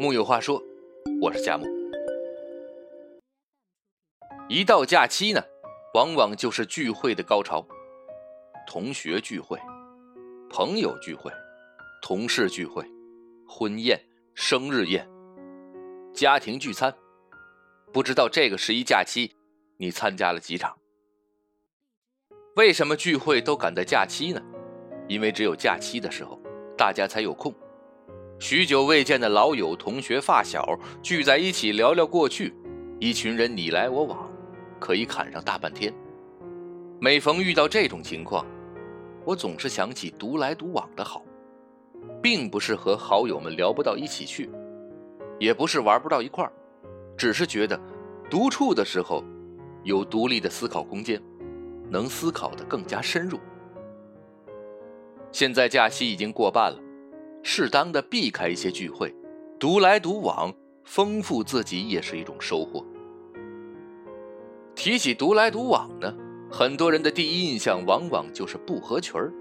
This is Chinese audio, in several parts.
木有话说，我是佳木。一到假期呢，往往就是聚会的高潮，同学聚会、朋友聚会、同事聚会、婚宴、生日宴、家庭聚餐。不知道这个十一假期你参加了几场？为什么聚会都赶在假期呢？因为只有假期的时候，大家才有空。许久未见的老友、同学、发小聚在一起聊聊过去，一群人你来我往，可以侃上大半天。每逢遇到这种情况，我总是想起独来独往的好，并不是和好友们聊不到一起去，也不是玩不到一块儿，只是觉得独处的时候有独立的思考空间，能思考的更加深入。现在假期已经过半了。适当的避开一些聚会，独来独往，丰富自己也是一种收获。提起独来独往呢，很多人的第一印象往往就是不合群儿。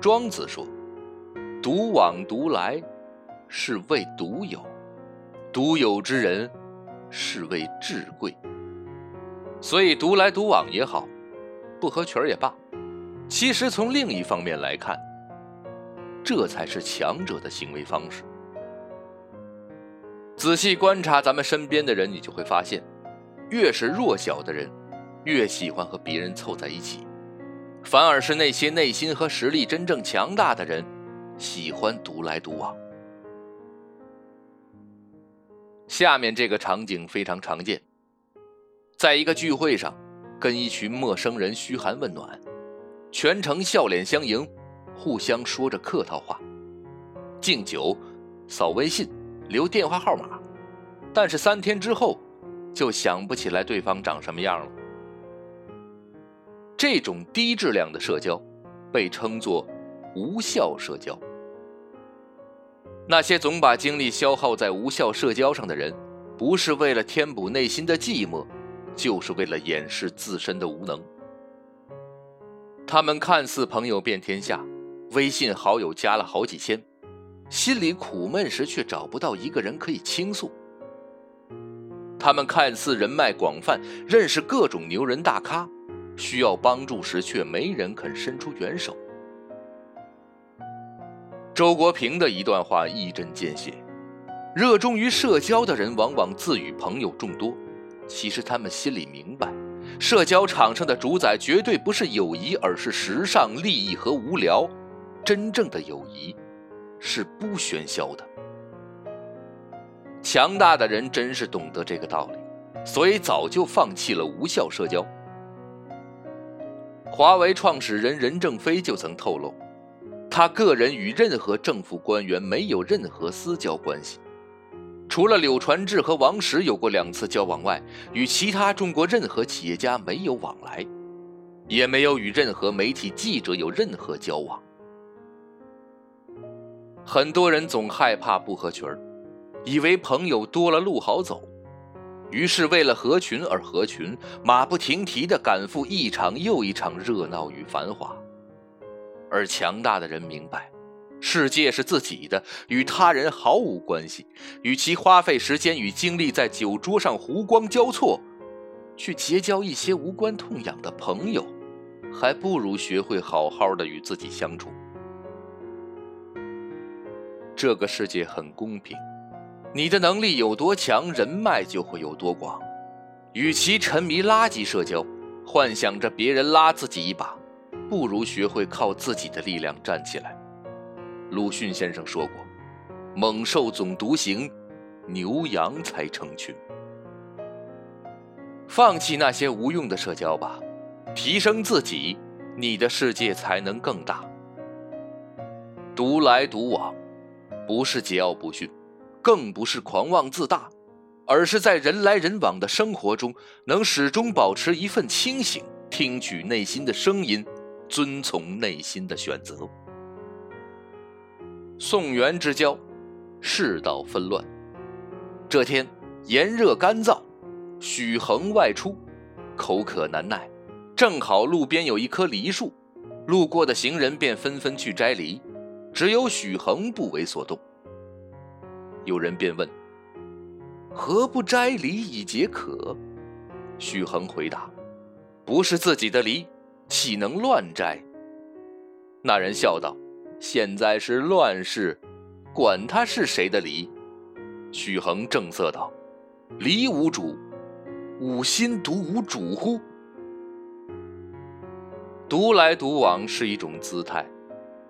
庄子说：“独往独来，是谓独有；独有之人，是谓至贵。”所以，独来独往也好，不合群儿也罢，其实从另一方面来看。这才是强者的行为方式。仔细观察咱们身边的人，你就会发现，越是弱小的人，越喜欢和别人凑在一起；反而是那些内心和实力真正强大的人，喜欢独来独往。下面这个场景非常常见，在一个聚会上，跟一群陌生人嘘寒问暖，全程笑脸相迎。互相说着客套话，敬酒，扫微信，留电话号码，但是三天之后，就想不起来对方长什么样了。这种低质量的社交，被称作无效社交。那些总把精力消耗在无效社交上的人，不是为了填补内心的寂寞，就是为了掩饰自身的无能。他们看似朋友遍天下。微信好友加了好几千，心里苦闷时却找不到一个人可以倾诉。他们看似人脉广泛，认识各种牛人大咖，需要帮助时却没人肯伸出援手。周国平的一段话一针见血：热衷于社交的人往往自诩朋友众多，其实他们心里明白，社交场上的主宰绝对不是友谊，而是时尚、利益和无聊。真正的友谊是不喧嚣的。强大的人真是懂得这个道理，所以早就放弃了无效社交。华为创始人任正非就曾透露，他个人与任何政府官员没有任何私交关系，除了柳传志和王石有过两次交往外，与其他中国任何企业家没有往来，也没有与任何媒体记者有任何交往。很多人总害怕不合群儿，以为朋友多了路好走，于是为了合群而合群，马不停蹄地赶赴一场又一场热闹与繁华。而强大的人明白，世界是自己的，与他人毫无关系。与其花费时间与精力在酒桌上湖光交错，去结交一些无关痛痒的朋友，还不如学会好好的与自己相处。这个世界很公平，你的能力有多强，人脉就会有多广。与其沉迷垃圾社交，幻想着别人拉自己一把，不如学会靠自己的力量站起来。鲁迅先生说过：“猛兽总独行，牛羊才成群。”放弃那些无用的社交吧，提升自己，你的世界才能更大。独来独往。不是桀骜不驯，更不是狂妄自大，而是在人来人往的生活中，能始终保持一份清醒，听取内心的声音，遵从内心的选择。宋元之交，世道纷乱。这天炎热干燥，许衡外出，口渴难耐，正好路边有一棵梨树，路过的行人便纷纷去摘梨。只有许衡不为所动。有人便问：“何不摘梨以解渴？”许衡回答：“不是自己的梨，岂能乱摘？”那人笑道：“现在是乱世，管他是谁的梨。”许衡正色道：“梨无主，吾心独无主乎？”独来独往是一种姿态，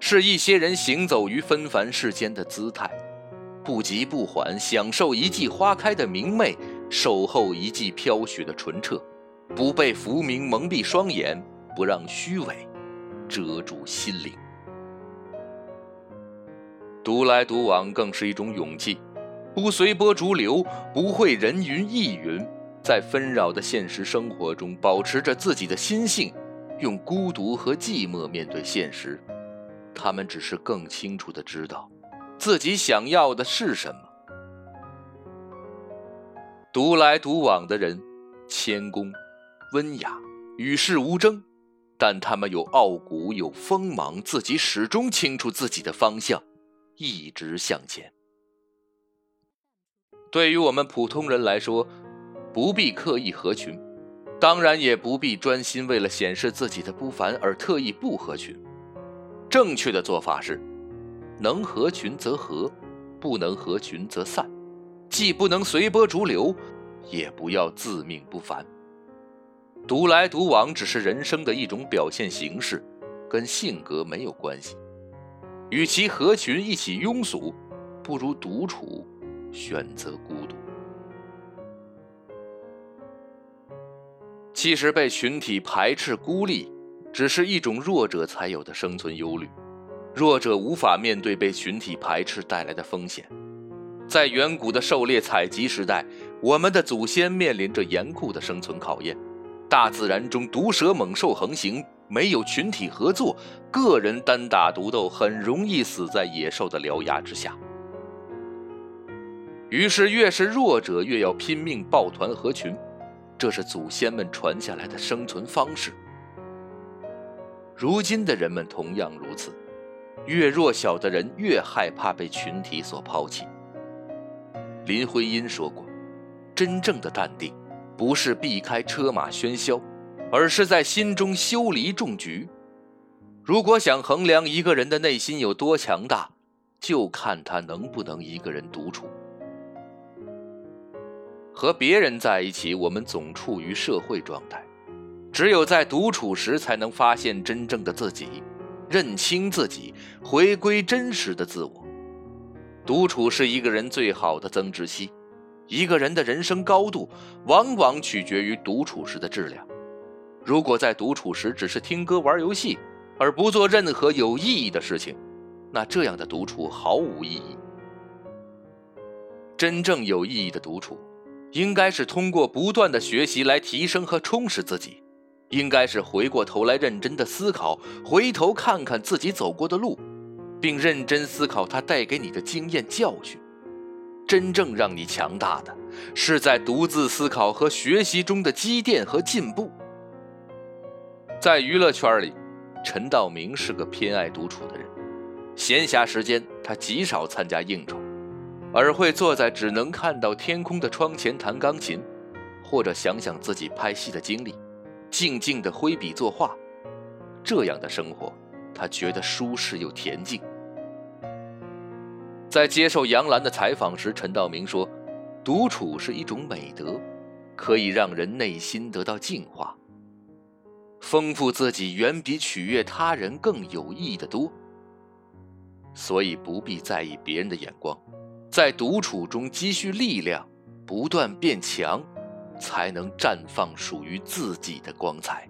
是一些人行走于纷繁世间的姿态，不急不缓，享受一季花开的明媚，守候一季飘雪的纯澈，不被浮名蒙蔽双眼，不让虚伪遮住心灵。独来独往更是一种勇气，不随波逐流，不会人云亦云，在纷扰的现实生活中保持着自己的心性。用孤独和寂寞面对现实，他们只是更清楚的知道自己想要的是什么。独来独往的人，谦恭、温雅、与世无争，但他们有傲骨，有锋芒，自己始终清楚自己的方向，一直向前。对于我们普通人来说，不必刻意合群。当然也不必专心为了显示自己的不凡而特意不合群。正确的做法是：能合群则合，不能合群则散。既不能随波逐流，也不要自命不凡。独来独往只是人生的一种表现形式，跟性格没有关系。与其合群一起庸俗，不如独处，选择孤独。其实被群体排斥孤立，只是一种弱者才有的生存忧虑。弱者无法面对被群体排斥带来的风险。在远古的狩猎采集时代，我们的祖先面临着严酷的生存考验。大自然中毒蛇猛兽横行，没有群体合作，个人单打独斗很容易死在野兽的獠牙之下。于是，越是弱者，越要拼命抱团合群。这是祖先们传下来的生存方式。如今的人们同样如此，越弱小的人越害怕被群体所抛弃。林徽因说过：“真正的淡定，不是避开车马喧嚣，而是在心中修篱种菊。”如果想衡量一个人的内心有多强大，就看他能不能一个人独处。和别人在一起，我们总处于社会状态；只有在独处时，才能发现真正的自己，认清自己，回归真实的自我。独处是一个人最好的增值期。一个人的人生高度，往往取决于独处时的质量。如果在独处时只是听歌、玩游戏，而不做任何有意义的事情，那这样的独处毫无意义。真正有意义的独处。应该是通过不断的学习来提升和充实自己，应该是回过头来认真的思考，回头看看自己走过的路，并认真思考它带给你的经验教训。真正让你强大的，是在独自思考和学习中的积淀和进步。在娱乐圈里，陈道明是个偏爱独处的人，闲暇时间他极少参加应酬。而会坐在只能看到天空的窗前弹钢琴，或者想想自己拍戏的经历，静静的挥笔作画。这样的生活，他觉得舒适又恬静。在接受杨澜的采访时，陈道明说：“独处是一种美德，可以让人内心得到净化，丰富自己远比取悦他人更有意义的多。所以不必在意别人的眼光。”在独处中积蓄力量，不断变强，才能绽放属于自己的光彩。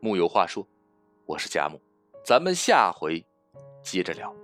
木有话说，我是佳木，咱们下回接着聊。